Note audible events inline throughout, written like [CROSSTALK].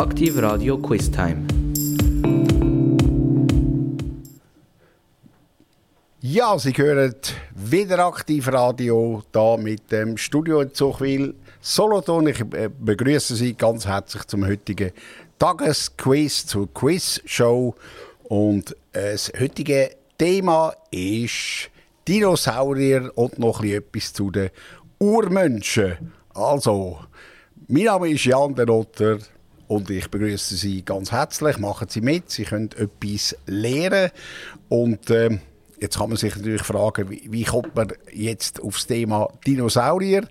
Aktiv Radio Quiz Time. Ja, Sie hören wieder Aktiv Radio da mit dem Studio in Zuchwil Solothurn. Ich äh, begrüße Sie ganz herzlich zum heutigen Tagesquiz, zur Quiz-Show. Und äh, das heutige Thema ist Dinosaurier und noch etwas zu den Urmenschen. Also, mein Name ist Jan der Otter und ich begrüße Sie ganz herzlich. Machen Sie mit, Sie können etwas lernen. Und äh, jetzt kann man sich natürlich fragen, wie, wie, kommt man jetzt aufs Thema Dinosaurier?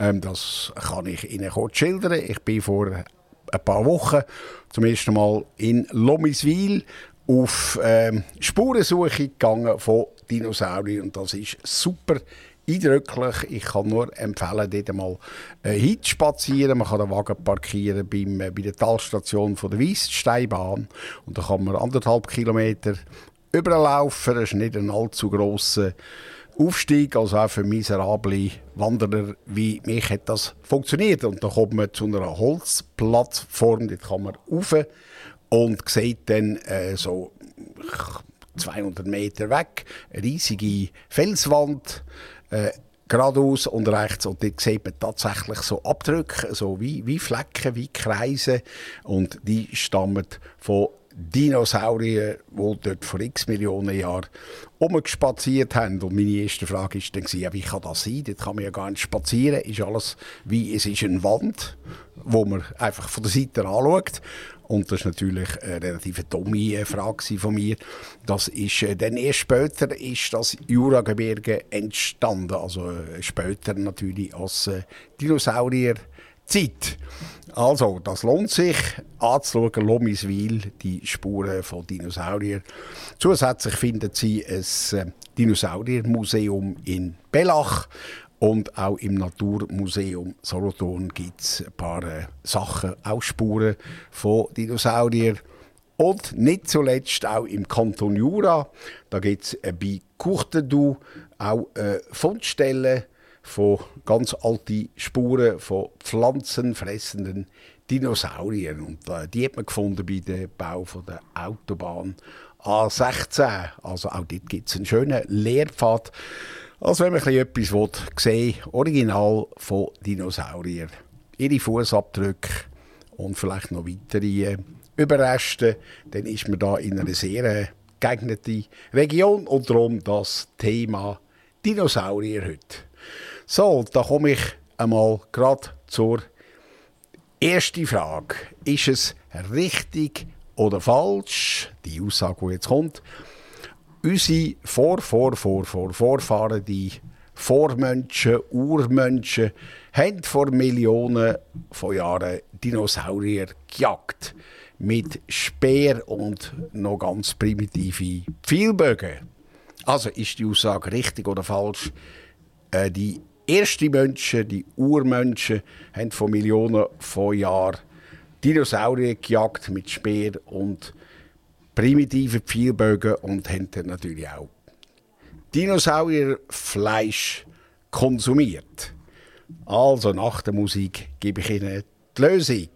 Ähm, das kann ich Ihnen kurz schildern. Ich bin vor ein paar Wochen zum ersten Mal in Lomiswil auf ähm, Spurensuche gegangen von Dinosauriern und das ist super eindrücklich. Ich kann nur empfehlen, dort mal äh, hinzuspazieren. Man kann den Wagen parkieren beim, äh, bei der Talstation von der Weisssteinbahn und da kann man anderthalb Kilometer überlaufen. Das ist nicht ein allzu grosser Aufstieg, also auch für miserable Wanderer wie mich hat das funktioniert. Und da kommt man zu einer Holzplattform, dort kann man rauf und sieht dann äh, so 200 Meter weg eine riesige Felswand, äh, geradeaus und rechts. Und dort sieht man tatsächlich so Abdrücke, so wie, wie Flecken, wie Kreise. Und die stammen von Dinosaurier, die dort vor x Millionen Jahren umgespaziert haben. Und meine erste Frage war dann, ja, wie kann das sein? Dort kann man ja gar nicht spazieren. Ist alles wie, es ist eine Wand, wo man einfach von der Seite anschaut. Und das ist natürlich eine relativ dumme äh, Frage von mir. Das ist, äh, dann erst später ist das Juragebirge entstanden. Also äh, später natürlich als Dinosaurier. Zeit. Also, das lohnt sich anzuschauen, Lomiswil, die Spuren von Dinosauriern. Zusätzlich findet Sie ein Dinosauriermuseum in Bellach und auch im Naturmuseum Solothurn gibt es ein paar äh, Sachen, auch Spuren von Dinosauriern. Und nicht zuletzt auch im Kanton Jura, da gibt es äh, bei Courtedou auch äh, Fundstellen von ganz alten Spuren von pflanzenfressenden Dinosauriern. Und äh, die hat man gefunden bei dem Bau von der Autobahn A16. Also auch dort gibt es einen schönen Lehrpfad also wenn man etwas will, sehen Original von Dinosauriern, ihre Fußabdrücke und vielleicht noch weitere äh, Überreste, dann ist man da in einer sehr äh, geeigneten Region und darum das Thema Dinosaurier heute. So, da komme ich einmal gerade zur ersten Frage. Ist es richtig oder falsch, die Aussage, die jetzt kommt, unsere Vor, Vor, Vor, Vor, Vorfahren, die Vormenschen, Urmenschen, haben vor Millionen von Jahren Dinosaurier gejagt. Mit Speer und noch ganz primitive Pfeilbögen. Also ist die Aussage richtig oder falsch? Äh, die ersten Menschen, die Urmenschen, haben vor Millionen von Jahren Dinosaurier gejagt mit Speer und primitive Pfeilbögen und haben dann natürlich auch Dinosaurierfleisch konsumiert. Also nach der Musik gebe ich Ihnen die Lösung.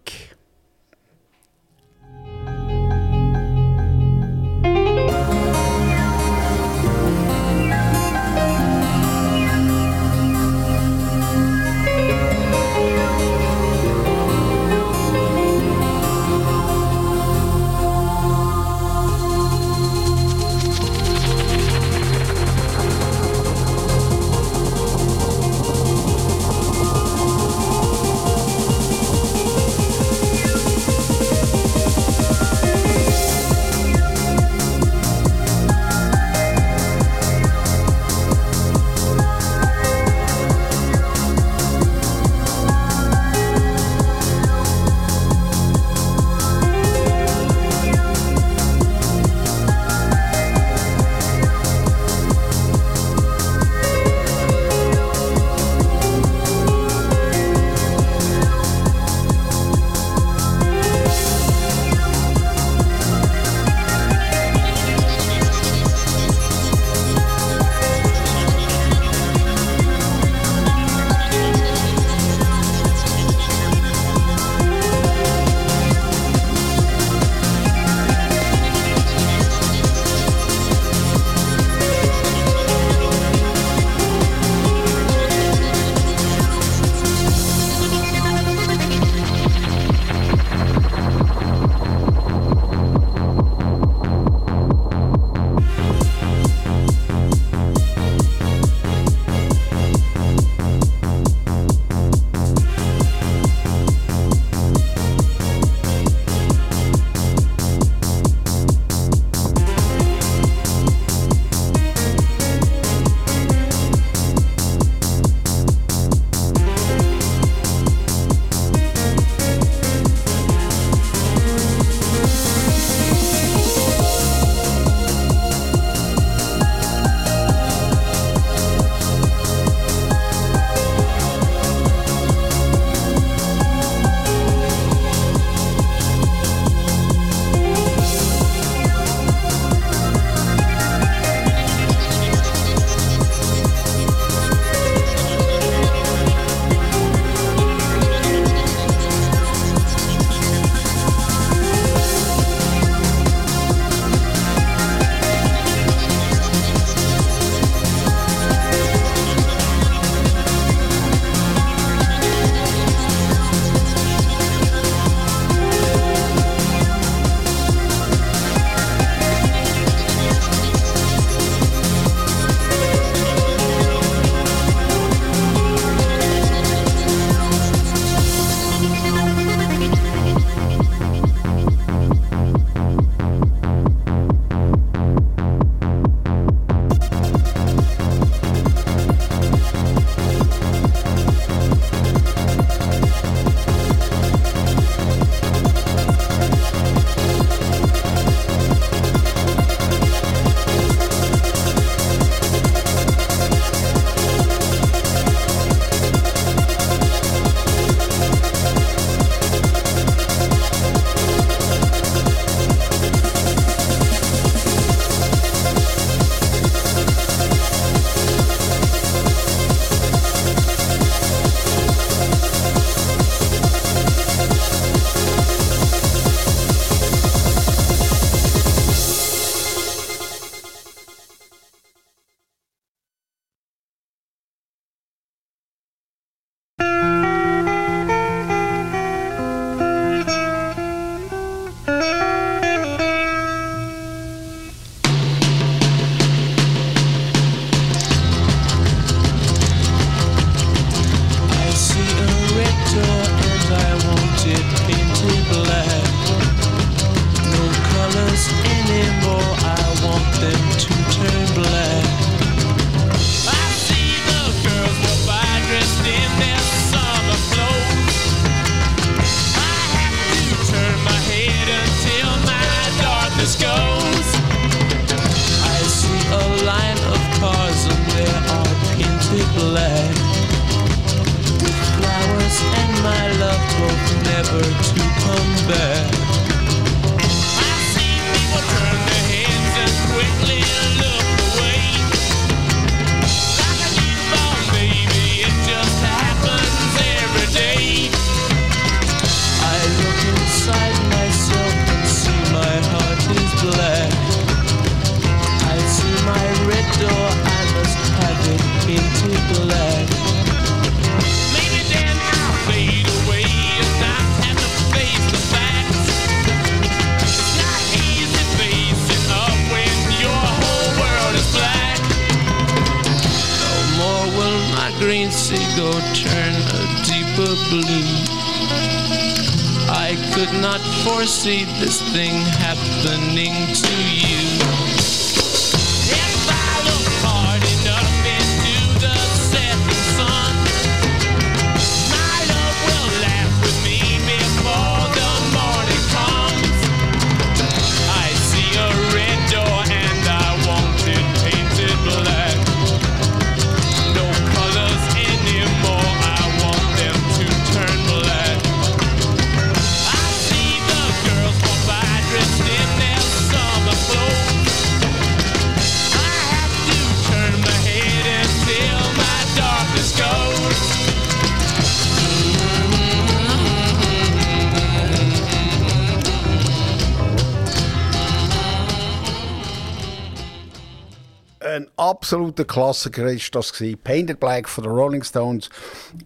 Absoluter Klassiker ist das gewesen. Painted Black von den Rolling Stones,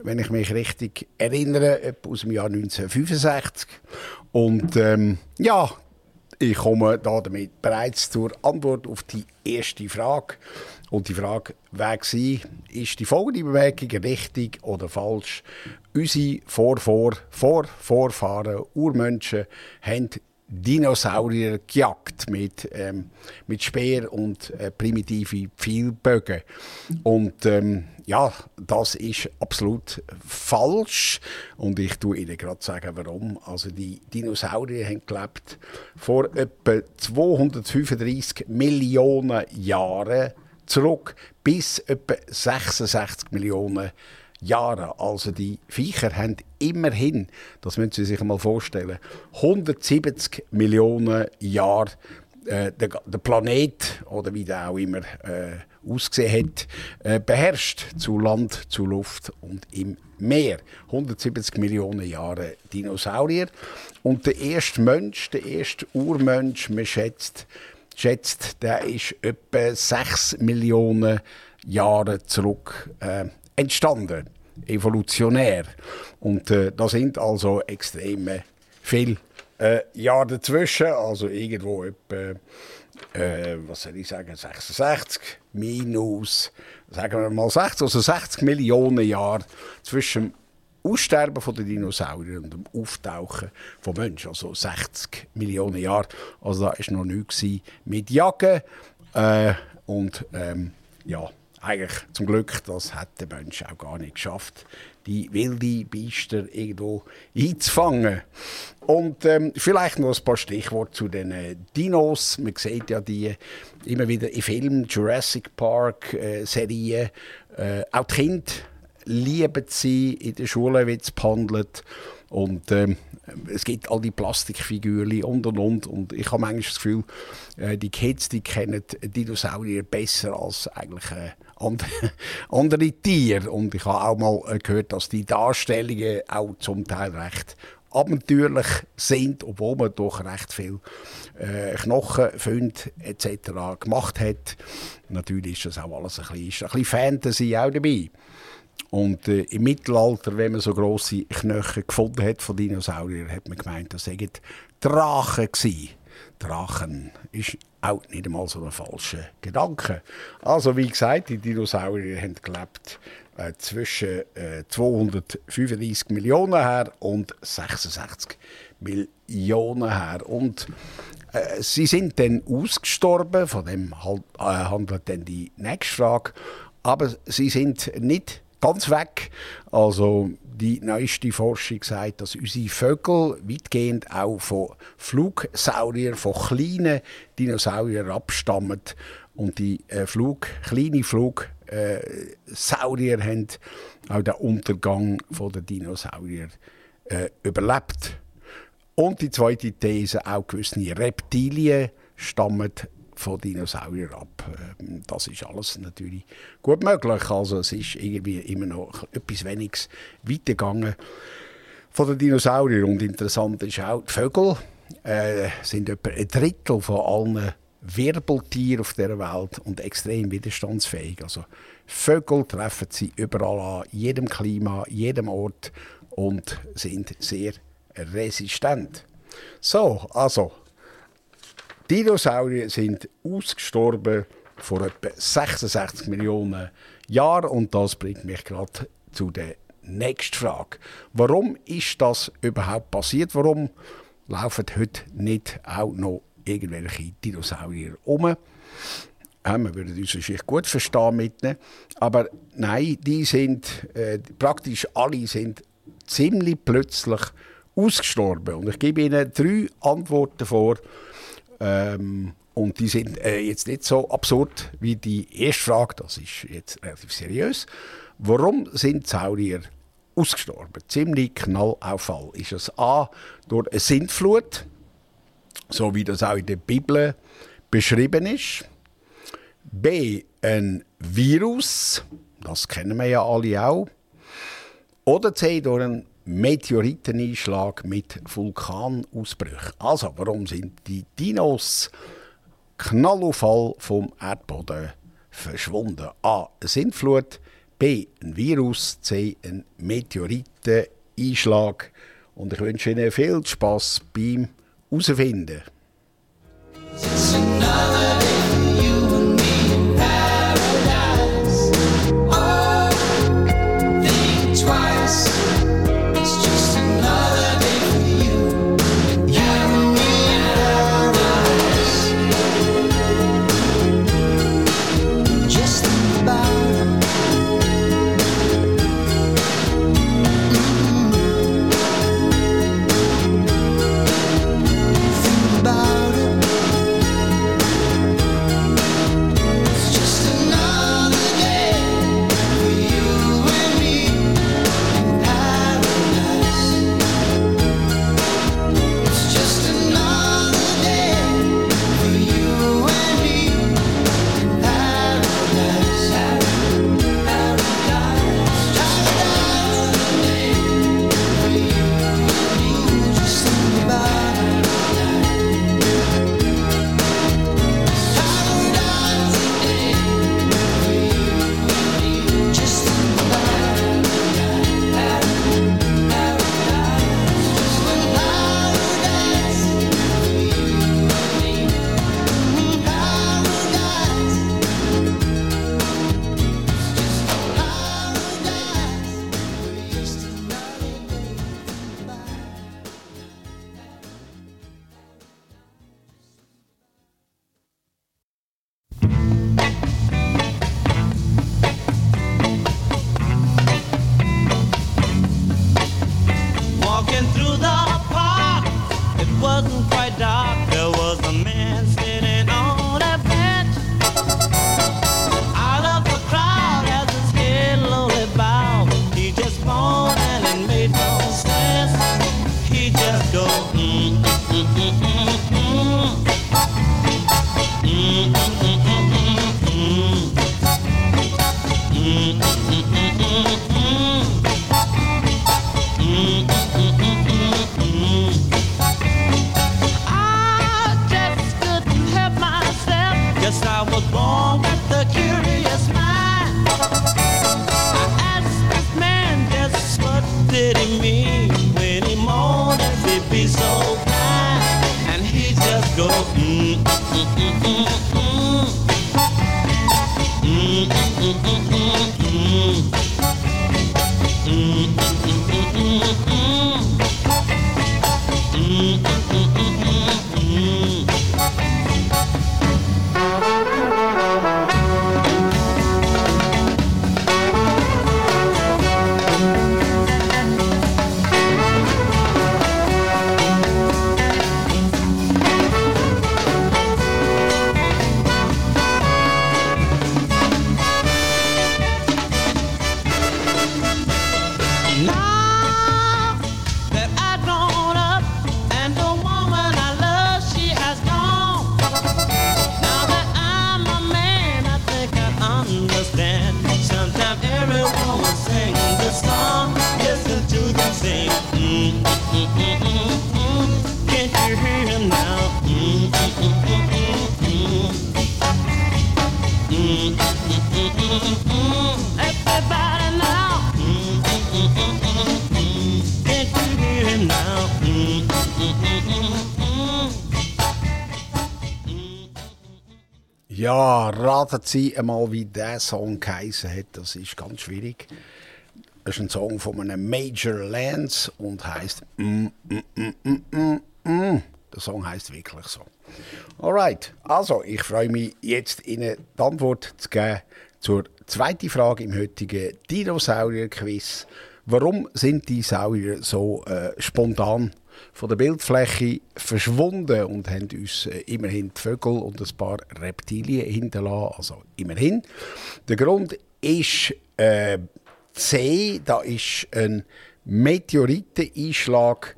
wenn ich mich richtig erinnere, aus dem Jahr 1965. Und ähm, ja, ich komme da damit bereits zur Antwort auf die erste Frage. Und die Frage gewesen, ist die folgende Bemerkung richtig oder falsch? Unsere Vorvor, Vor Vorfahren, Urmenschen, haben Dinosaurier gejagt mit, ähm, mit Speer und äh, primitive Pfeilbögen. Und ähm, ja, das ist absolut falsch. Und ich tue Ihnen gerade sagen, warum. Also die Dinosaurier haben gelebt vor etwa 235 Millionen Jahren zurück bis etwa 66 Millionen Jahre. Also die Viecher haben immerhin, das müssen Sie sich mal vorstellen, 170 Millionen Jahre äh, der, der Planet oder wie der auch immer äh, ausgesehen hat, äh, beherrscht zu Land, zu Luft und im Meer. 170 Millionen Jahre Dinosaurier. Und der erste Mensch, der erste Urmensch, man schätzt, schätzt der ist etwa 6 Millionen Jahre zurück äh, entstanden, evolutionär. Und äh, da sind also extrem viele äh, Jahre dazwischen, also irgendwo etwa, äh, was soll ich sagen, 66 minus, sagen wir mal 60, also 60 Millionen Jahre zwischen Aussterben der Dinosaurier und dem Auftauchen von Menschen, also 60 Millionen Jahre. Also da war noch nichts mit Jagen äh, und ähm, ja, eigentlich zum Glück, das hat der Mensch auch gar nicht geschafft, die wilde Biester irgendwo einzufangen. Und ähm, vielleicht noch ein paar Stichworte zu den äh, Dinos. Man sieht ja die immer wieder in Filmen, Jurassic Park, äh, Serien. Äh, auch die Kinder lieben sie, in der Schule wird es behandelt. Und ähm, es gibt all die Plastikfigürchen und und und. Und ich habe manchmal das Gefühl, äh, die Kids die kennen Dinosaurier besser als eigentlich äh, andere, [LAUGHS] andere Tiere. Und ich habe auch mal äh, gehört, dass die Darstellungen auch zum Teil recht abenteuerlich sind, obwohl man doch recht viel äh, Knochenfunde etc. gemacht hat. Natürlich ist das auch alles ein bisschen, ein bisschen Fantasy auch dabei. Und äh, im Mittelalter, wenn man so grosse Knochen gefunden hat von Dinosauriern, hat man gemeint, das seien Drachen gewesen. Drachen ist auch nicht einmal so ein falscher Gedanke. Also wie gesagt, die Dinosaurier haben gelebt äh, zwischen äh, 235 Millionen her und 66 Millionen her. Und äh, sie sind dann ausgestorben, von dem halt, handelt dann die nächste Frage. Aber sie sind nicht ganz weg. Also die neueste Forschung sagt, dass unsere Vögel weitgehend auch von Flugsauriern, von kleinen Dinosauriern abstammen. Und die äh, Flug, kleine Flugsaurier äh, haben auch den Untergang der Dinosaurier äh, überlebt. Und die zweite These, auch gewisse Reptilien stammen von Dinosauriern ab. Ähm, Das ist alles natürlich gut möglich. Also es ist irgendwie immer noch etwas weniges weitergegangen von den Dinosauriern. Und interessant ist auch, die Vögel äh, sind etwa ein Drittel von allen Wirbeltieren auf der Welt und extrem widerstandsfähig. Also Vögel treffen sie überall an, jedem Klima, jedem Ort und sind sehr resistent. So, also Dinosaurier sind ausgestorben vor etwa 66 Millionen Jahren und das bringt mich gerade zu der nächsten Frage. Warum ist das überhaupt passiert? Warum laufen heute nicht auch noch irgendwelche Dinosaurier um? Ja, wir würden uns wahrscheinlich gut verstehen mit. Aber nein, die sind, äh, praktisch alle sind ziemlich plötzlich ausgestorben. Und ich gebe Ihnen drei Antworten vor. Ähm, und die sind äh, jetzt nicht so absurd wie die erste Frage. Das ist jetzt relativ seriös. Warum sind Saurier ausgestorben? Ziemlich Knallauffall. Ist es A durch eine Sintflut, so wie das auch in der Bibel beschrieben ist? B. Ein Virus, das kennen wir ja alle auch. Oder C. Durch einen Meteoriteneinschlag mit Vulkanausbrüchen. Also, warum sind die Dinos Knallauffall vom Erdboden verschwunden? A. Eine Sintflut. B. Ein Virus. C. Ein Meteoriteneinschlag. Und ich wünsche Ihnen viel Spaß beim Herausfinden. Raten Sie einmal, wie der Song geheißen hat. Das ist ganz schwierig. Das ist ein Song von einem Major Lance und heißt mm, mm, mm, mm, mm, mm. Der Song heißt wirklich so. Alright, also ich freue mich jetzt Ihnen die Antwort zu geben zur zweiten Frage im heutigen Dinosaurier-Quiz. Warum sind die Saurier so äh, spontan von der Bildfläche verschwunden und haben uns immerhin Vögel und ein paar Reptilien hinterlassen. Also immerhin. Der Grund ist äh, C, da ist ein Meteoriteneinschlag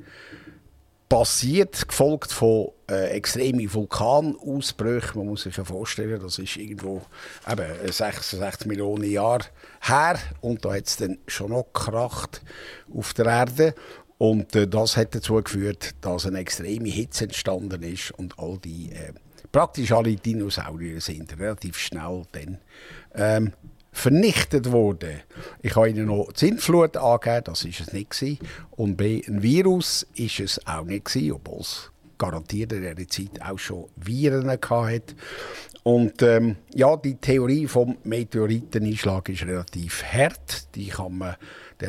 passiert, gefolgt von äh, extremen Vulkanausbrüchen. Man muss sich ja vorstellen, das ist irgendwo eben 66 Millionen Jahre her und da hat es dann schon noch gekracht auf der Erde. Und äh, das hat dazu geführt, dass eine extreme Hitze entstanden ist und all die, äh, praktisch alle Dinosaurier sind relativ schnell dann ähm, vernichtet worden. Ich habe Ihnen noch die Sintflut angegeben, das ist es nicht gewesen. Und B, ein Virus ist es auch nicht obwohl es garantiert in dieser Zeit auch schon Viren hatte. Und ähm, ja, die Theorie vom Meteoriteneinschlag ist relativ hart. Die kann man,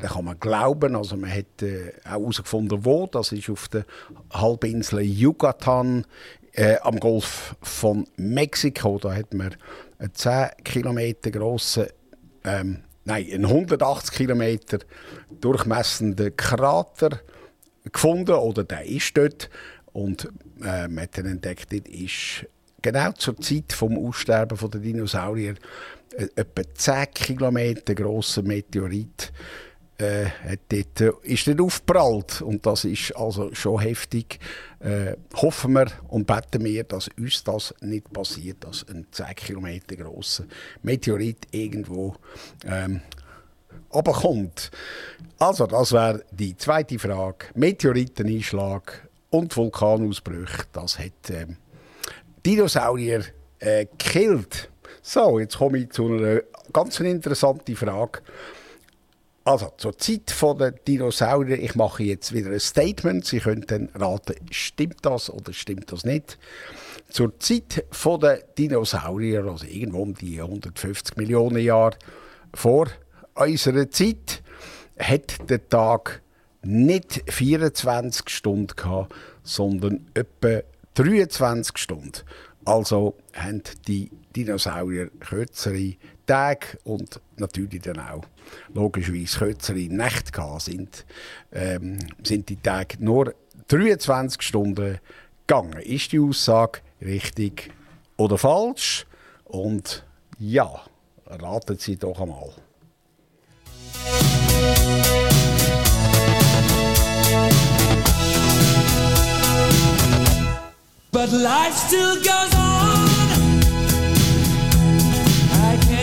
der kann man glauben. Also man hat äh, auch herausgefunden, wo. Das ist auf der Halbinsel Yucatan äh, am Golf von Mexiko. Da hat man einen 10 Kilometer grossen, ähm, nein, einen 180 Kilometer durchmessenden Krater gefunden. Oder der ist dort. Und äh, man hat entdeckt, dort ist genau zur Zeit vom Aussterben der Dinosaurier äh, etwa 10 Kilometer grosser Meteorit äh, dort, äh, ist dort aufgeprallt. Und das ist also schon heftig. Äh, hoffen wir und beten wir, dass uns das nicht passiert, dass ein 10 Kilometer grosser Meteorit irgendwo ähm, runterkommt. Also, das wäre die zweite Frage. Meteoriteneinschlag und Vulkanausbrüche, das hat ähm, Dinosaurier äh, gekillt. So, jetzt komme ich zu einer ganz interessanten Frage. Also, zur Zeit der Dinosaurier, ich mache jetzt wieder ein Statement. Sie können dann raten, stimmt das oder stimmt das nicht. Zur Zeit der Dinosaurier, also irgendwo um die 150 Millionen Jahre vor unserer Zeit, hat der Tag nicht 24 Stunden gehabt, sondern etwa 23 Stunden. Also haben die Dinosaurier kürzere Tage und natürlich dann auch logischerweise kürzere Nächte gehabt. Sind, ähm, sind die Tage nur 23 Stunden gegangen. Ist die Aussage richtig oder falsch? Und ja, raten Sie doch einmal. But life still goes on.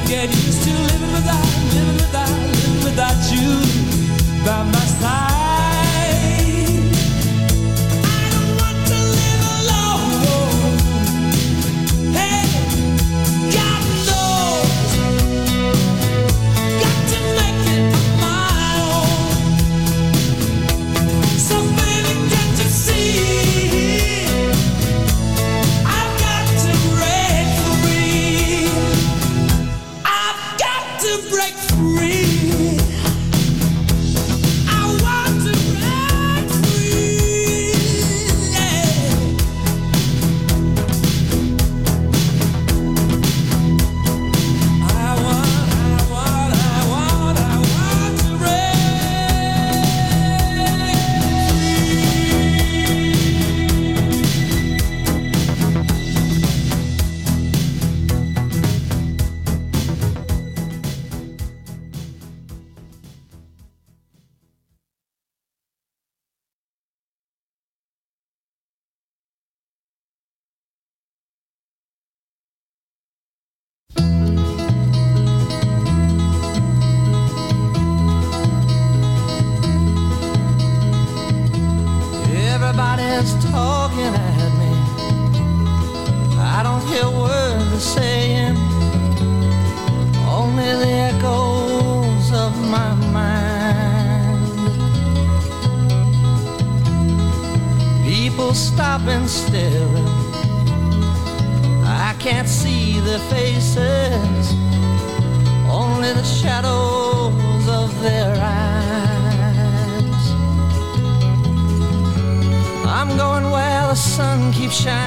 Get used to living without, living without, living without you by my side.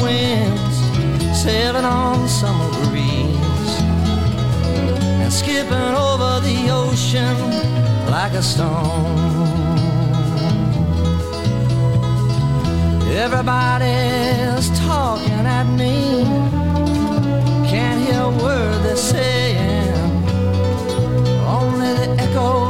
winds, sailing on the summer breeze, and skipping over the ocean like a stone. Everybody's talking at me. Can't hear a word they're saying. Only the echoes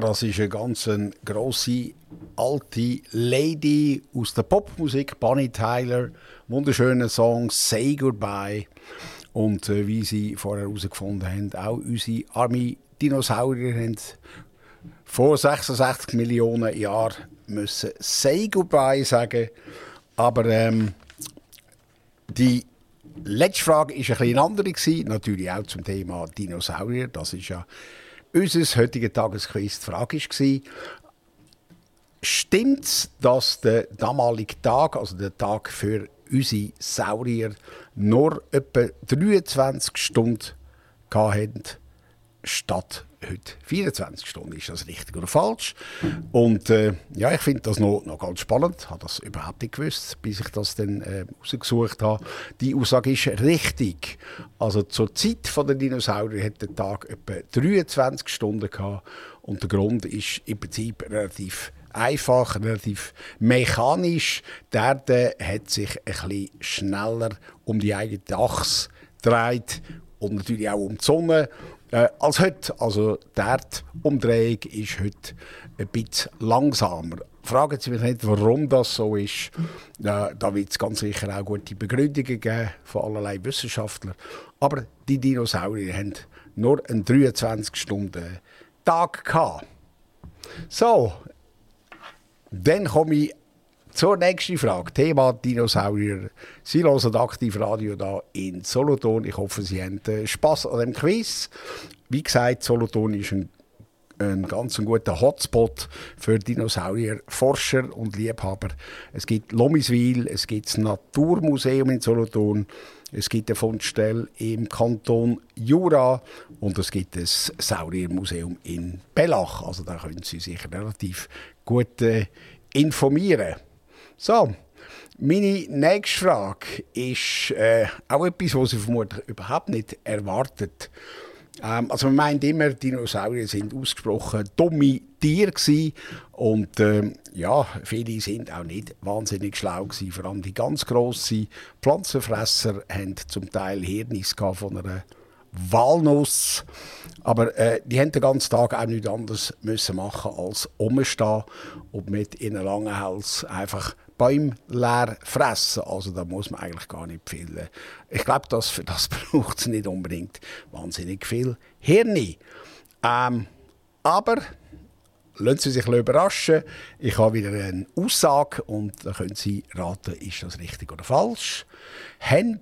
Das ist eine ganz grosse alte Lady aus der Popmusik, Bonnie Tyler. Wunderschöner Song, Say Goodbye. Und äh, wie Sie vorher herausgefunden haben, auch unsere arme Dinosaurier haben vor 66 Millionen Jahren müssen Say Goodbye sagen. Aber ähm, die letzte Frage war ein bisschen andere, natürlich auch zum Thema Dinosaurier. Das ist ja unser heutiger Tagesquiz. Die Frage war, stimmt es, dass der damalige Tag, also der Tag für unsere Saurier, nur etwa 23 Stunden hatten, statt heute 24 Stunden. Ist das richtig oder falsch? Und äh, ja, ich finde das noch, noch ganz spannend. Ich habe das überhaupt nicht gewusst, bis ich das dann äh, rausgesucht habe. Die Aussage ist richtig. Also zur Zeit der Dinosaurier hat der Tag etwa 23 Stunden gehabt. Und der Grund ist im Prinzip relativ einfach, relativ mechanisch. Die Erde hat sich bisschen schneller um die eigene Achse gedreht und natürlich auch um die Sonne äh, als heute. Also die Erdumdrehung ist heute ein bisschen langsamer. Fragen Sie mich nicht, warum das so ist. Äh, da wird es ganz sicher auch gute Begründungen geben von allerlei Wissenschaftlern. Aber die Dinosaurier haben nur einen 23-Stunden-Tag gehabt. So, dann komme ich zur nächsten Frage. Thema Dinosaurier. Sie hören aktiv Radio da in Solothurn. Ich hoffe, Sie haben äh, Spaß an dem Quiz. Wie gesagt, Solothurn ist ein, ein ganz guter Hotspot für Dinosaurierforscher und Liebhaber. Es gibt Lomiswil, es gibt das Naturmuseum in Solothurn, es gibt eine Fundstelle im Kanton Jura und es gibt das Sauriermuseum in Bellach. Also da können Sie sich relativ gut äh, informieren. So, meine nächste Frage ist äh, auch etwas, was Sie vermutlich überhaupt nicht erwartet. Ähm, also man meint immer, Dinosaurier sind ausgesprochen dumme Tiere gewesen. und ähm, ja, viele sind auch nicht wahnsinnig schlau gewesen. Vor allem die ganz grossen Pflanzenfresser haben zum Teil Hirnis von einer Walnuss. Aber äh, die haben den ganzen Tag auch nichts anderes müssen machen als rumstehen und mit ihren langen Hals einfach Bäume leer fressen. Also da muss man eigentlich gar nicht viel. äh, Ich glaube, das, für das [LAUGHS] braucht es nicht unbedingt wahnsinnig viel Hirn. Ähm, aber lassen Sie sich überraschen. Ich habe wieder eine Aussage und da können Sie raten, ist das richtig oder falsch. Haben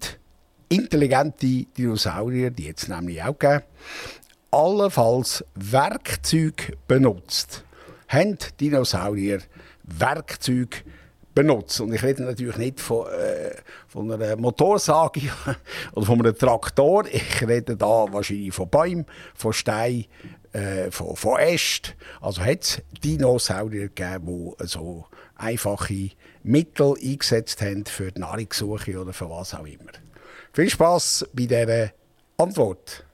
intelligente Dinosaurier, die jetzt nämlich auch geben, allenfalls Werkzeuge benutzt. Haben Dinosaurier Werkzeuge benutzt? Und ich rede natürlich nicht von, äh, von einer Motorsage [LAUGHS] oder von einem Traktor. Ich rede da wahrscheinlich von Bäumen, von Steinen, äh, von, von Ästen. Also hat es Dinosaurier gegeben, die so einfache Mittel eingesetzt haben für die Nahrungssuche oder für was auch immer. Viel Spaß bei dieser Antwort.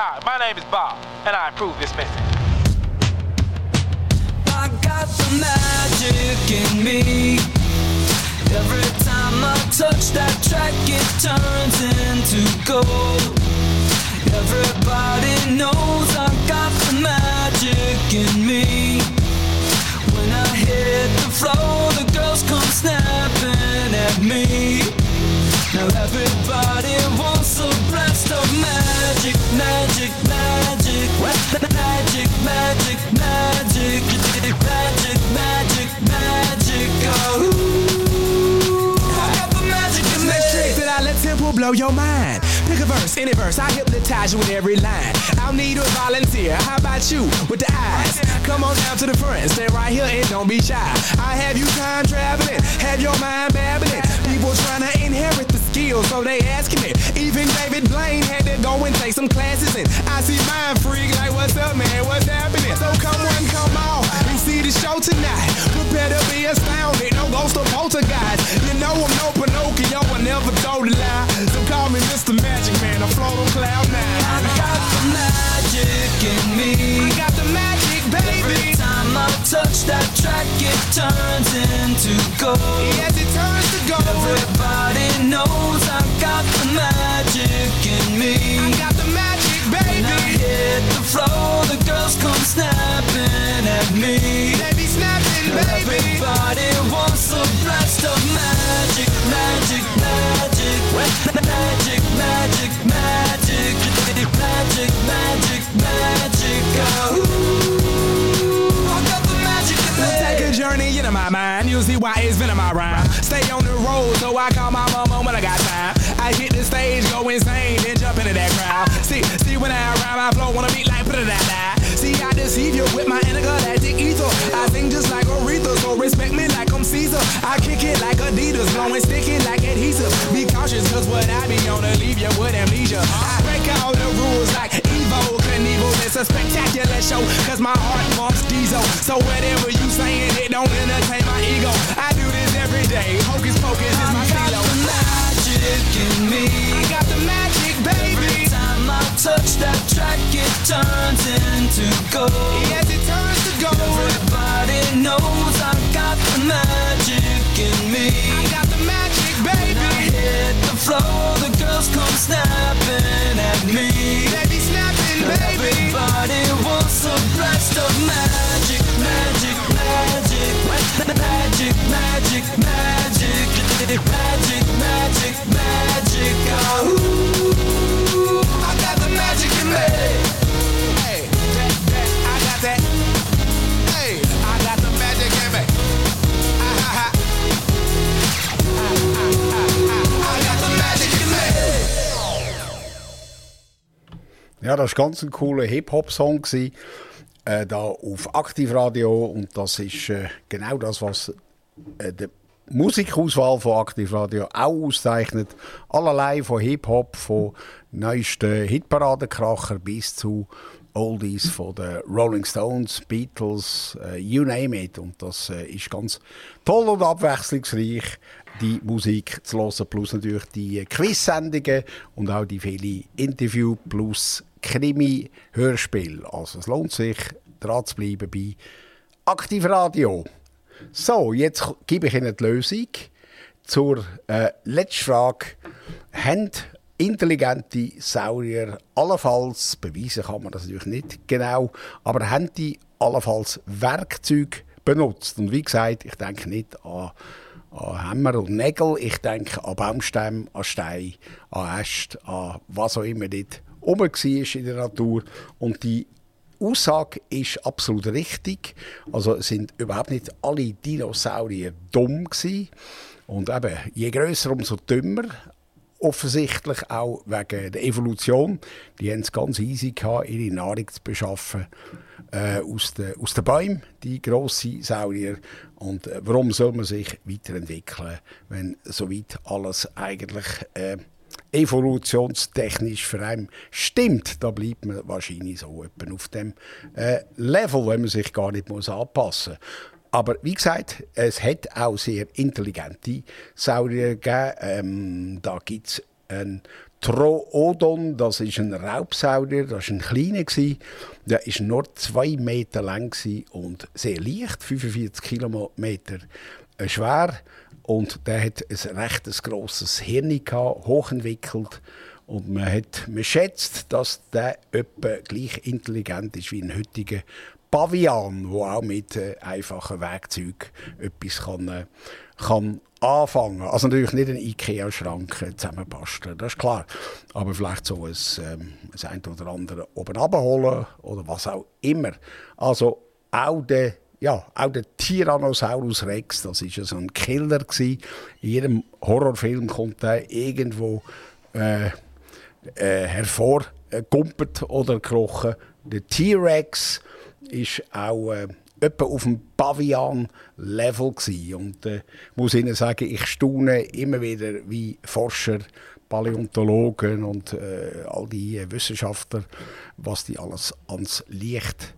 Hi, my name is Bob, and I approve this message. I got the magic in me. Every time I touch that track, it turns into gold. Everybody knows I got the magic in me. When I hit the floor, the girls come snapping at me. Now everybody wants a blast of magic, magic, magic. Magic, magic, magic. Magic, magic, magic. Oh, I got the magic in me. Next trick that I let temple blow your mind. Pick a verse, any verse, I hypnotize you with every line. I'll need a volunteer, how about you with the eyes? Come on down to the front, stand right here and don't be shy. I have you time traveling, have your mind babbling. People trying to inherit the skills, so they asking me. Even David Blaine had to go and take some classes and I see mind freak like, what's up, man? What's happening? So come on, come on, and see the show tonight. We better be astounded, no ghost or poltergeist. You know I'm no Pinocchio, I never told a lie. So call me Mr. Magic Man, I float on cloud nine. I got the magic in me. I got the magic, baby. I touch that track, it turns into gold. Yes, it turns to gold. Everybody knows I got the magic in me. I got the magic, baby. When I hit the floor, the girls come snapping at me. They be snapping, baby. Everybody wants a blast of magic, magic, magic, magic, magic, magic, magic, magic, magic. Oh, see why it's in my rhyme. Stay on the road, so I call my mama when I got time. I hit the stage, go insane, then jump into that crowd. See, see when I rhyme, I flow on a beat like put it that See, I deceive you with my intergalactic ether. I sing just like Aretha, so respect me like. I kick it like Adidas, blowing sticky like adhesive. Be cautious, cause what I be on to leave you with amnesia. I break all the rules like Evo Knievel. It's a spectacular show, cause my heart pumps diesel. So whatever you saying, it don't entertain my ego. I do this every day. Hocus pocus is my I got the magic in me. I got the magic, baby. Touch that track, it turns into gold. Yes, it turns to gold. Everybody knows I got the magic in me. I got the magic, When I hit the floor, the girls come snapping at me. They be snapping, baby. Everybody wants a blast of magic, magic, magic, magic, magic, magic, magic, magic, magic. Oh, Ja, das war ganz ein cooler Hip-Hop-Song. Äh, da auf Aktivradio. Und das ist äh, genau das, was äh, die Musikauswahl von Aktivradio auch auszeichnet. Allerlei von Hip-Hop, von neuesten Hitparadenkracher bis zu Oldies von den Rolling Stones, Beatles, äh, you name it. Und das äh, ist ganz toll und abwechslungsreich, die Musik zu hören, plus natürlich die Quiz-Sendungen und auch die vielen Interview plus Krimi-Hörspiel. Also es lohnt sich, dran zu bleiben bei Aktivradio. So, jetzt gebe ich Ihnen die Lösung zur äh, letzten Frage. Haben intelligente Saurier allenfalls, beweisen kann man das natürlich nicht genau, aber haben die allenfalls Werkzeuge benutzt? Und wie gesagt, ich denke nicht an, an Hämmer und Nägel, ich denke an Baumstämme, an Steine, an Äste, an was auch immer dort oben war in der Natur. Und die Aussage ist absolut richtig. Also sind überhaupt nicht alle Dinosaurier dumm gewesen. Und eben, je größer, umso dümmer. Offensichtlich auch wegen der Evolution. Die haben es ganz easy gehabt, ihre Nahrung zu beschaffen äh, aus den aus den Bäumen, die grossen Saurier. Und äh, warum soll man sich weiterentwickeln, wenn soweit alles eigentlich äh, evolutionstechnisch für einen stimmt, da bleibt man wahrscheinlich so auf dem äh, Level, wenn man sich gar nicht muss anpassen muss. Aber wie gesagt, es hat auch sehr intelligente Saurier gegeben. Ähm, da gibt es einen Troodon, das ist ein Raubsaurier, das war ein kleiner. Der war nur zwei Meter lang und sehr leicht, 45 Kilometer schwer. Und der hat ein recht grosses Hirn gehabt, hochentwickelt. Und man, hat, man schätzt, dass der etwa gleich intelligent ist wie ein heutiger Pavian, der auch mit äh, einfachen Werkzeugen etwas kann, äh, kann anfangen. Also natürlich nicht einen Ikea-Schrank äh, zusammenbasteln, das ist klar. Aber vielleicht so ein, ähm, ein ein oder andere oben abholen oder was auch immer. Also auch der ja, auch der Tyrannosaurus Rex, das ist ja so ein Killer gewesen. In jedem Horrorfilm kommt der irgendwo äh, äh, hervorgumpert oder gekrochen. Der T-Rex ist auch äh, etwa auf dem Pavian-Level. Und äh, muss Ihnen sagen, ich staune immer wieder, wie Forscher, Paläontologen und äh, all die äh, Wissenschaftler, was die alles ans Licht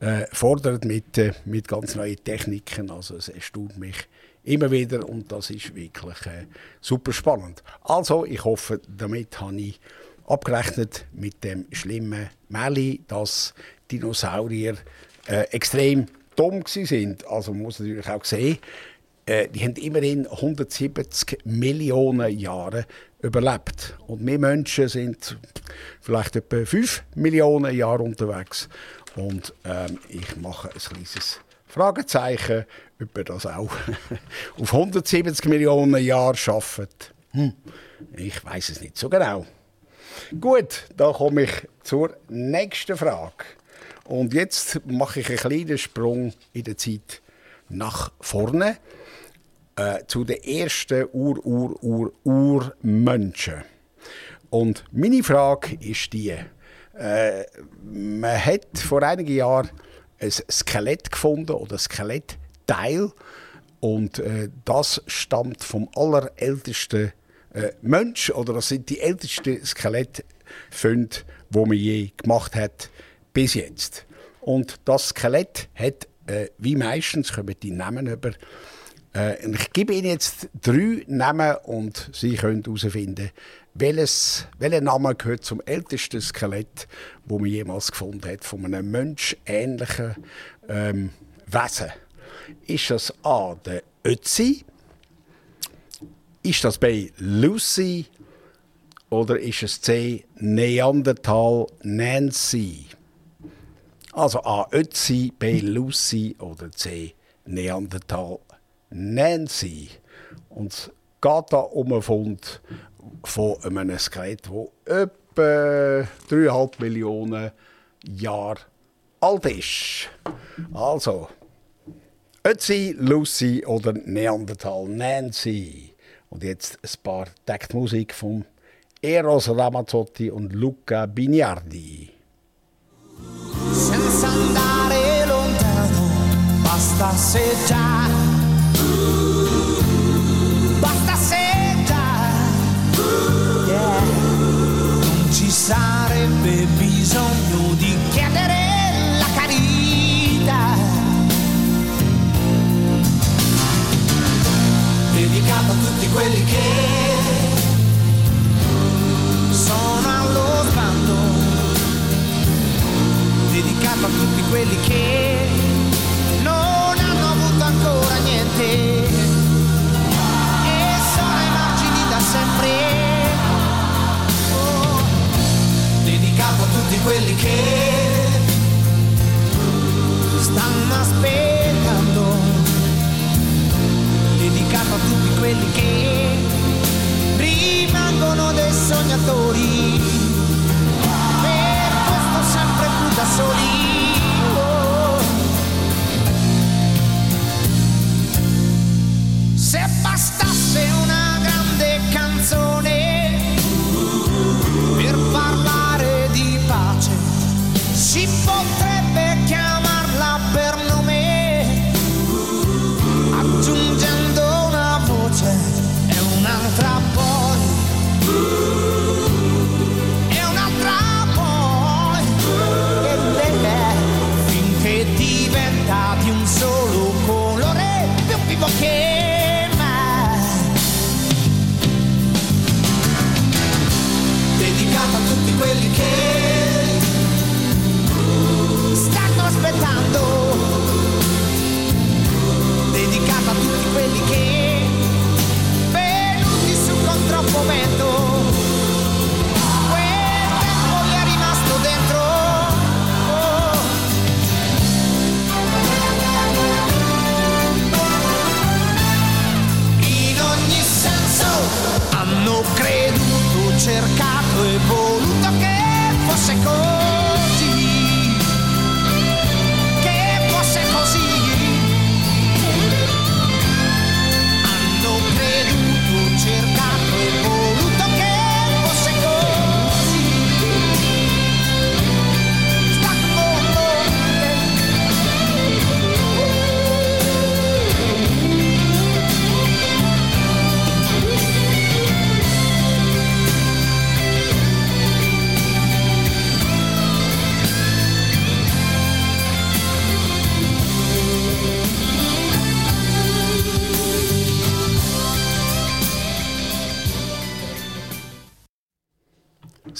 äh, fordern mit, äh, mit ganz neuen Techniken. Also es erstaunt mich immer wieder und das ist wirklich äh, super spannend. Also ich hoffe, damit habe ich abgerechnet mit dem schlimmen Märchen, dass Dinosaurier äh, extrem dumm sind. Also man muss natürlich auch sehen, äh, die haben immerhin 170 Millionen Jahre überlebt. Und wir Menschen sind vielleicht etwa 5 Millionen Jahre unterwegs. Und ähm, ich mache ein kleines Fragezeichen, ob wir das auch [LAUGHS] auf 170 Millionen Jahre schaffen. Hm, ich weiß es nicht so genau. Gut, da komme ich zur nächsten Frage. Und jetzt mache ich einen kleinen Sprung in der Zeit nach vorne äh, zu den ersten Ur-Ur-Ur-Urmenschen. Und meine Frage ist die: äh, Man hat vor einigen Jahren ein Skelett gefunden oder ein Skelettteil. Und äh, das stammt vom allerältesten äh, Mensch oder das sind die ältesten Skelettfunde, die man je gemacht hat bis jetzt. Und das Skelett hat, äh, wie meistens, kommen die Namen über. Äh, ich gebe Ihnen jetzt drei Namen und Sie können herausfinden, welches, welcher Name gehört zum ältesten Skelett, wo man jemals gefunden hat, von einem menschähnlichen ähm, Wesen. Ist das A, der Ötzi? Ist das B, Lucy? Oder ist es C, Neandertal Nancy? Also A, Ötzi, B, Lucy oder C, Neandertal Nancy. Und es geht da um einen Fund von einem Skelett, das etwa 3,5 Millionen Jahre alt ist. Also, Ötzi, Lucy oder Neandertal Nancy. Und jetzt ein paar Taktmusik von Eros Ramazzotti und Luca Bignardi. senza andare lontano, basta se già, basta se già, yeah. non ci sarebbe bisogno dedicata a tutti quelli che sono allo sbando. Dedicato a tutti quelli che non hanno avuto ancora niente. E sono ai margini da sempre. Oh, dedicato a tutti quelli che stanno aspettando, a tutti quelli che rimangono dei sognatori per questo sempre più da soli. oh. Se bastasse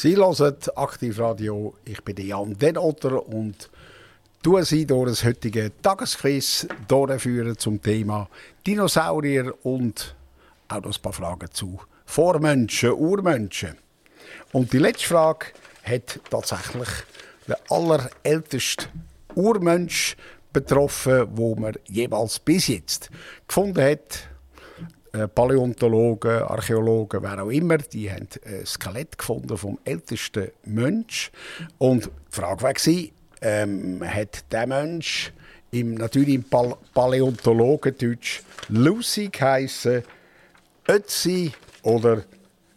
Sie hören Aktivradio. Ich bin Jan Denotter und tue Sie durch das heutige Tagesquiz durchführen zum Thema Dinosaurier und auch noch ein paar Fragen zu Vormenschen, Urmenschen. Und die letzte Frage hat tatsächlich den allerältesten Urmensch betroffen, wo man jemals bis jetzt gefunden hat. Äh, Paläontologen, Archäologen, wer auch immer, die haben ein Skelett gefunden vom ältesten Mensch. Und die Frage war, ähm, hat der Mensch im, natürlich im Pal Paläontologendeutsch Lucy geheissen, Ötzi oder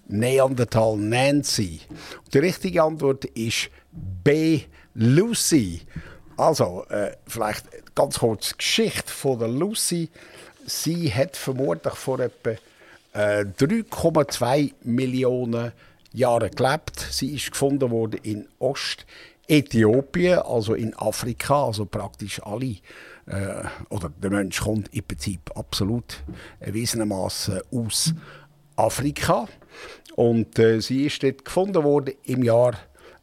Neandertal Nancy? Und die richtige Antwort ist B. Lucy. Also, äh, vielleicht ganz kurz die Geschichte von der Lucy. Sie hat vermutlich vor etwa äh, 3,2 Millionen Jahren gelebt. Sie ist gefunden worden in Ostäthiopien, also in Afrika, also praktisch alle. Äh, oder der Mensch kommt im Prinzip absolut erwiesenermaßen aus Afrika. Und äh, sie ist dort gefunden worden im Jahr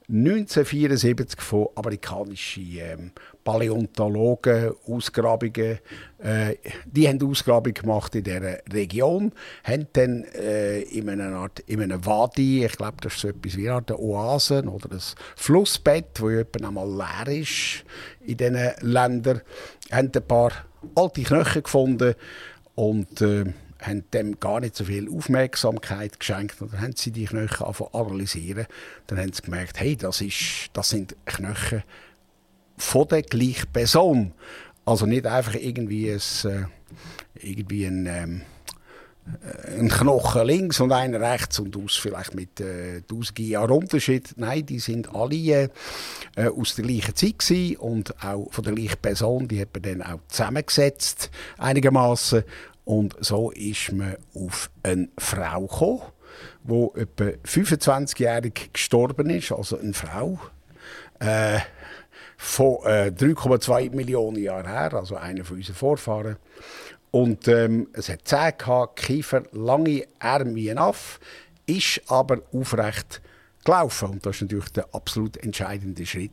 1974 von amerikanischen ähm, Paläontologen Ausgrabungen. Äh, die haben Ausgrabungen gemacht in dieser Region, haben dann äh, in einer Art, in einem Wadi, ich glaube, das ist so etwas wie eine Oase oder ein Flussbett, wo etwa einmal leer ist in diesen Ländern, haben ein paar alte Knochen gefunden und äh, haben dem gar nicht so viel Aufmerksamkeit geschenkt. Und dann haben sie die Knochen analysieren. Dann haben sie gemerkt, hey, das, ist, das sind Knochen von der gleichen Person. Also nicht einfach irgendwie ein, äh, irgendwie ein, ähm, äh, ein Knochen links und einer rechts und aus vielleicht mit äh, tausenden Jahren Unterschied. Nein, die sind alle äh, aus der gleichen Zeit gewesen und auch von der gleichen Person. Die hat man dann auch zusammengesetzt einigermaßen und so ist man auf eine Frau gekommen, die etwa 25-jährig gestorben ist, also eine Frau. Äh, von äh, 3,2 Millionen Jahren her, also einer von unseren Vorfahren. Und ähm, es hat Zähne Kiefer, lange Arme wie ist aber aufrecht gelaufen. Und das war natürlich der absolut entscheidende Schritt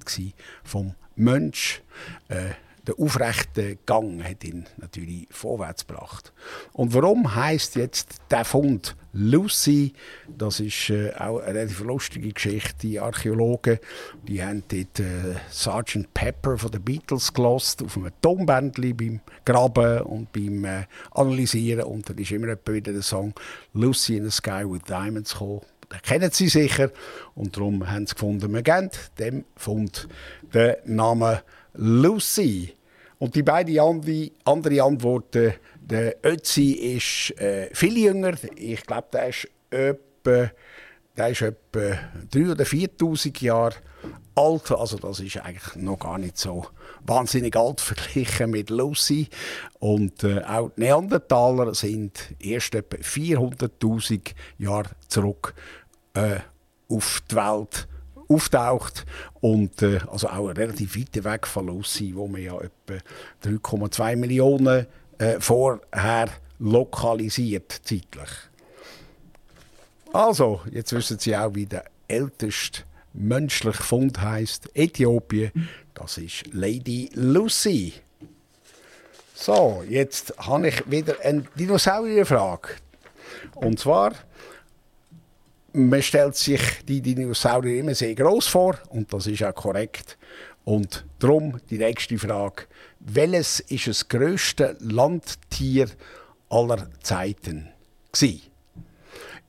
vom Mensch. Äh, der aufrechte Gang hat ihn natürlich vorwärts gebracht. Und warum heißt jetzt der Fund Lucy? Das ist äh, auch eine relativ lustige Geschichte. Die Archäologen, die haben dort äh, Sgt. Pepper von den Beatles gelost auf einem Tonbändchen beim Graben und beim äh, Analysieren. Und dann ist immer wieder der Song Lucy in the Sky with Diamonds gekommen. Den kennen Sie sicher. Und darum haben sie gefunden, wir geben dem Fund den Namen Lucy. Und die beiden andere, andere Antworten, der Ötzi ist äh, viel jünger. Ich glaube, der ist etwa, der ist etwa 3.000 oder 4'000 Jahre alt. Also das ist eigentlich noch gar nicht so wahnsinnig alt verglichen mit Lucy. Und äh, auch die Neandertaler sind erst etwa 400'000 Jahre zurück äh, auf die Welt auftaucht und äh, also auch relativ weit weg von Lucy, wo man ja etwa 3,2 Millionen äh, vorher lokalisiert zeitlich. Also, jetzt wissen Sie auch, wie der älteste menschliche Fund heißt. Äthiopien, das ist Lady Lucy. So, jetzt habe ich wieder eine Dinosaurierfrage. Und zwar, man stellt sich die Dinosaurier immer sehr groß vor und das ist auch korrekt. Und darum die nächste Frage: Welches ist das größte Landtier aller Zeiten? Gsi?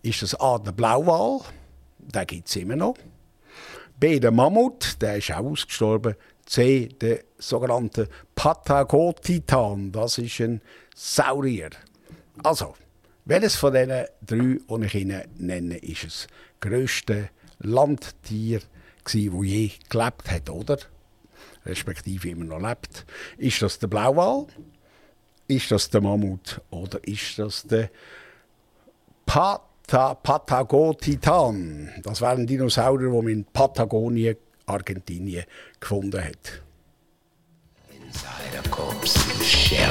Ist das A der Blauwal? Den gibt es immer noch. B der Mammut, der ist auch ausgestorben. C der sogenannte Patagotitan, das ist ein Saurier. Also, welches von diesen drei, die ich Ihnen nenne, ist das grösste Landtier, das je gelebt hat, oder? Respektive immer noch lebt. Ist das der Blauwal? Ist das der Mammut? Oder ist das der Pata Patagotitan? Das war ein Dinosaurier, den man in Patagonien, Argentinien gefunden hat. Inside a corpse's shell.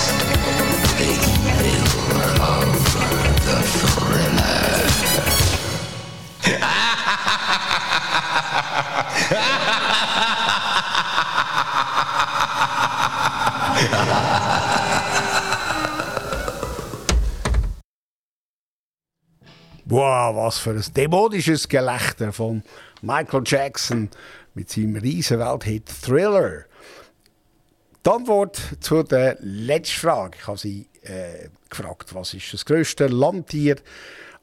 Wow, was für ein dämonisches Gelächter von Michael Jackson mit seinem riesen Welthit Thriller. Die Antwort zu der letzten Frage. Ich habe Sie äh, gefragt, was ist das größte Landtier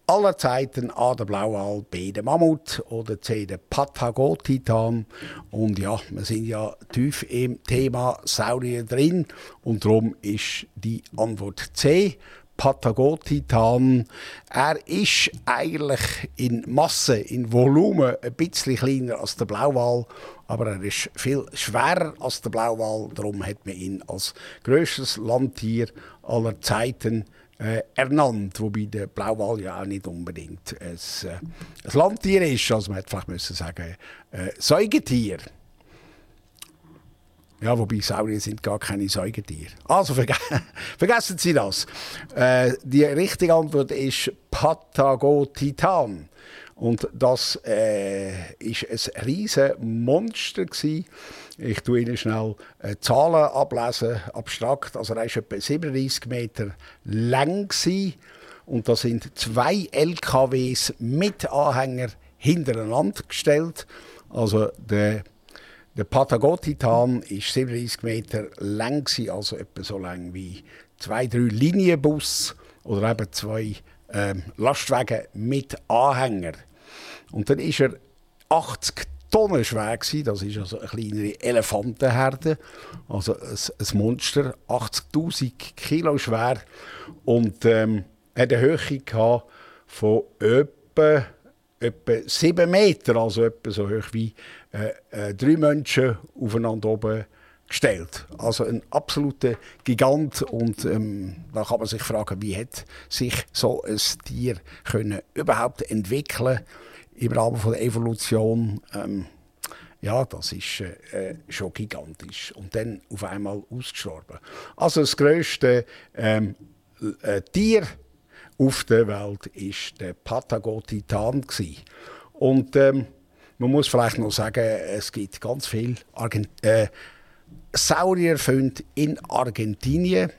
aller Zeiten? A, der Blauwal, B, der Mammut oder C, der Patagotitan. Und ja, wir sind ja tief im Thema Saurier drin und darum ist die Antwort C. Patagotitan. Er ist eigentlich in Masse, in Volumen ein bisschen kleiner als der Blauwal, aber er ist viel schwerer als der Blauwal. Darum hat man ihn als grösstes Landtier aller Zeiten äh, ernannt, wobei der Blauwal ja auch nicht unbedingt ein, äh, ein Landtier ist, also man hätte vielleicht müssen sagen äh, Säugetier. Ja, wobei Saurier sind gar keine Säugetiere. Also verge [LAUGHS] vergessen Sie das. Äh, die richtige Antwort ist Patagotitan. Und das äh, ist ein riesen Monster gewesen. Ich tue Ihnen schnell äh, Zahlen ablesen, abstrakt. Also er war etwa 37 Meter lang gewesen. und da sind zwei LKWs mit Anhänger hintereinander gestellt. Also der der Patagotitan ist 37 Meter lang, also etwa so lang wie zwei, drei Linienbus oder eben zwei ähm, Lastwagen mit Anhänger. Und dann ist er 80 Tonnen schwer gewesen, das ist also eine kleinere Elefantenherde, also ein, ein Monster, 80'000 Kilo schwer. Und ähm, hat eine Höhe von etwa etwa 7 Meter, also etwa so hoch wie äh, äh, drei Menschen aufeinander oben gestellt. Also ein absoluter Gigant. Und ähm, da kann man sich fragen, wie hat sich so ein Tier können überhaupt entwickeln im Rahmen von der Evolution. Ähm, ja, das ist äh, schon gigantisch. Und dann auf einmal ausgestorben. Also das grösste ähm, äh, Tier auf der Welt ist der Patagotitan. Und ähm, man muss vielleicht noch sagen, es gibt ganz viel Argent äh, Saurierfunde in Argentinien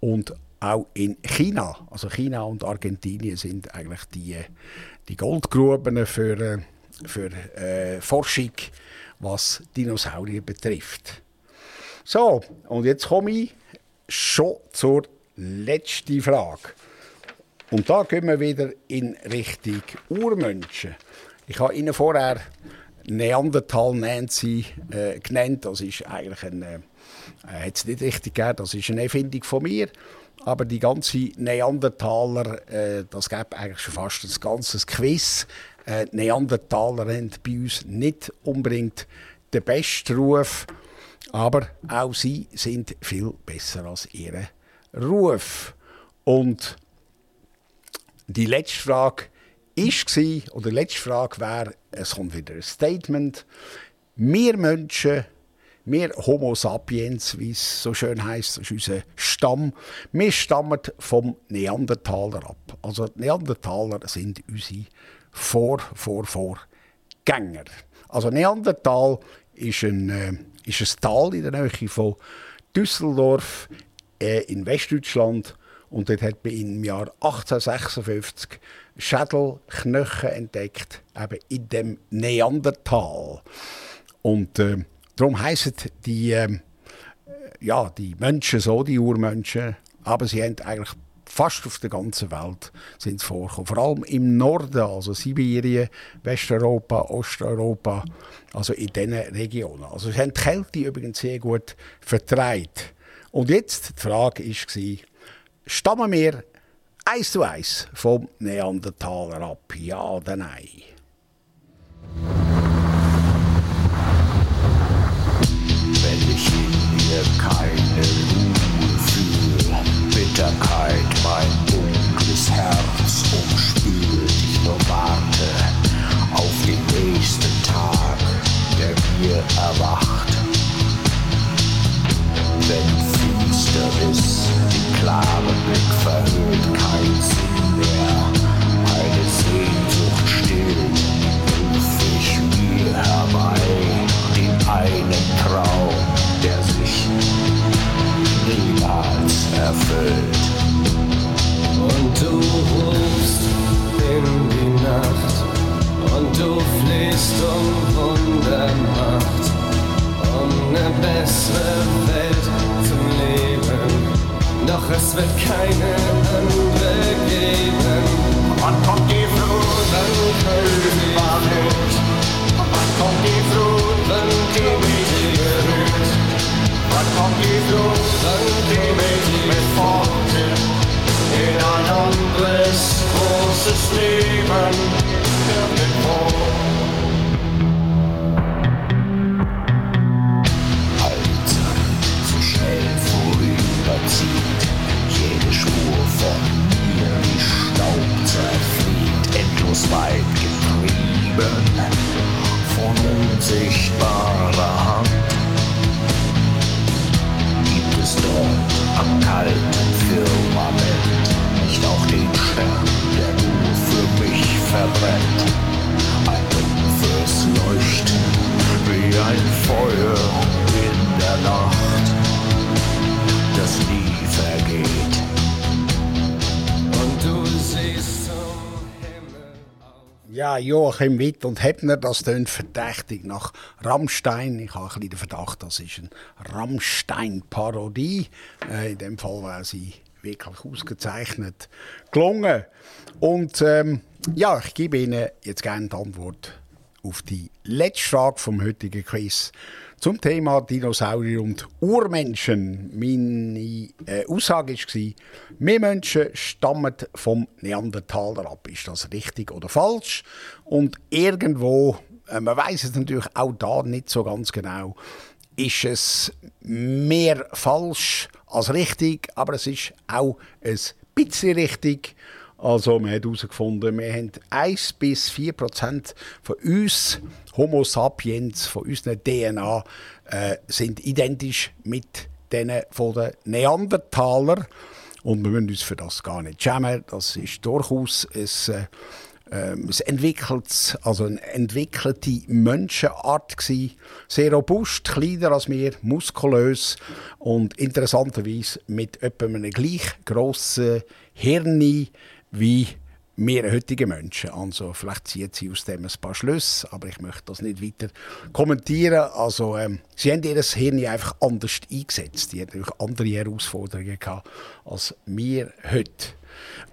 und auch in China. Also China und Argentinien sind eigentlich die, die Goldgruben für, äh, für äh, Forschung, was Dinosaurier betrifft. So, und jetzt komme ich schon zur letzten Frage. Und da gehen wir wieder in Richtung Urmenschen. Ich habe Ihnen vorher Neandertal Nancy äh, genannt. Das ist eigentlich ein, äh, hat es nicht richtig gegeben, das ist eine Erfindung von mir. Aber die ganze Neandertaler, äh, das gibt eigentlich schon fast ein ganzes Quiz. Äh, Neandertaler haben bei uns nicht unbedingt den besten Ruf, aber auch sie sind viel besser als ihre Ruf. Und die letzte Frage war, oder die letzte Frage wäre, es kommt wieder ein Statement. Wir Menschen, wir Homo sapiens, wie es so schön heißt, ist unser Stamm, wir stammen vom Neandertaler ab. Also die Neandertaler sind unsere Vor, Vor, Vorgänger. Also Neandertal ist ein, äh, ist ein Tal in der Nähe von Düsseldorf äh, in Westdeutschland und dort hat man im Jahr 1856 Schädelknochen entdeckt, eben in dem Neandertal. Und äh, darum heißen die, äh, ja, die Menschen so, die Urmenschen, aber sie haben eigentlich fast auf der ganzen Welt sind vorgekommen. Vor allem im Norden, also Sibirien, Westeuropa, Osteuropa, also in diesen Regionen. Also sie haben die Kälte übrigens sehr gut vertreibt. Und jetzt, die Frage war, stammen wir eins zu eins vom Neandertaler ab? Ja oder nein? Keine Ruhe für Bitterkeit, mein dunkles Herz umspült. Ich nur warte auf den nächsten Tag, der mir erwacht. Wenn Finsternis den klaren Blick verhüllt, kein Sinn mehr, meine Sehnsucht still, ruf ich mir herbei den einen Traum, erfüllt. Und du rufst in die Nacht und du flehst um Wundermacht, um eine bessere Welt zum Leben. Doch es wird keine andere geben. Wann kommt die Flut? Wann kommt die Flut? Wann kommt die Flut? asleep. Joachim Witt und Hebner, das tönt verdächtig nach Rammstein. Ich habe ein bisschen den Verdacht, das ist eine Rammstein-Parodie. Äh, in dem Fall wäre sie wirklich ausgezeichnet gelungen. Und ähm, ja, ich gebe Ihnen jetzt gerne die Antwort auf die letzte Frage vom heutigen Quiz zum Thema Dinosaurier und Urmenschen. Meine äh, Aussage war, wir Menschen stammen vom Neandertaler ab. Ist das richtig oder falsch? Und irgendwo, äh, man weiß es natürlich auch da nicht so ganz genau, ist es mehr falsch als richtig, aber es ist auch ein bisschen richtig. Also man hat herausgefunden, wir haben 1 bis 4 Prozent von uns, Homo sapiens, von unserer DNA, äh, sind identisch mit denen von den Neandertaler. Und wir müssen uns für das gar nicht schämen. Das ist durchaus ein, äh, ähm, es entwickelt, also eine entwickelte Menschenart gsi, sehr robust, kleiner als wir, muskulös und interessanterweise mit etwa einem gleich grossen Hirn wie wir heutigen Menschen. Also vielleicht zieht sie aus dem ein paar Schlüsse, aber ich möchte das nicht weiter kommentieren. Also ähm, sie haben ihr Hirn einfach anders eingesetzt. Die hatten natürlich andere Herausforderungen gehabt als wir heute.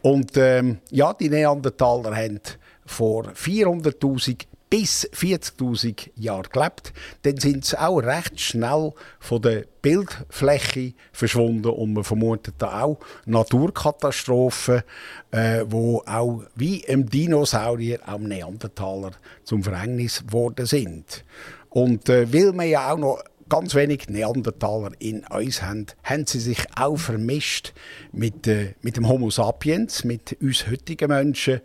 Und ähm, ja, die Neandertaler haben vor 400.000 bis 40.000 Jahren gelebt. Dann sind sie auch recht schnell von der Bildfläche verschwunden und man vermutet da auch Naturkatastrophen, äh, wo auch wie im Dinosaurier, im Neandertaler zum Verhängnis geworden sind. Und äh, weil wir ja auch noch ganz wenig Neandertaler in uns haben, haben sie sich auch vermischt mit, äh, mit dem Homo sapiens, mit uns heutigen Menschen.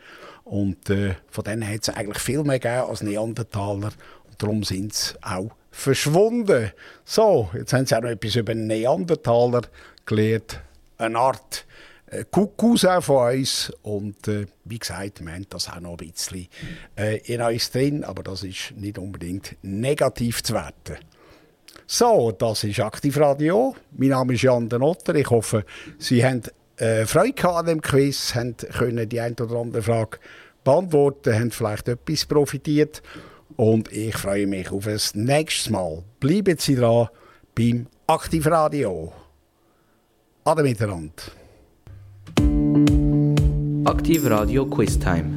Und äh, von denen hat es eigentlich viel mehr gegeben als Neandertaler. Und darum sind sie auch verschwunden. So, jetzt haben sie auch noch etwas über Neandertaler gelernt. Eine Art äh, Cousin von uns. Und äh, wie gesagt, wir haben das auch noch ein bisschen äh, in uns drin. Aber das ist nicht unbedingt negativ zu werten. So, das ist Aktivradio. Mein Name ist Jan den Otter. Ich hoffe, Sie haben äh, Freude an dem Quiz, haben die ein oder andere Frage beantworten, haben vielleicht etwas profitiert. Und ich freue mich auf das nächste Mal. Bleiben Sie dran beim Aktivradio. Ade miteinander. Aktiv Radio Quiz Time.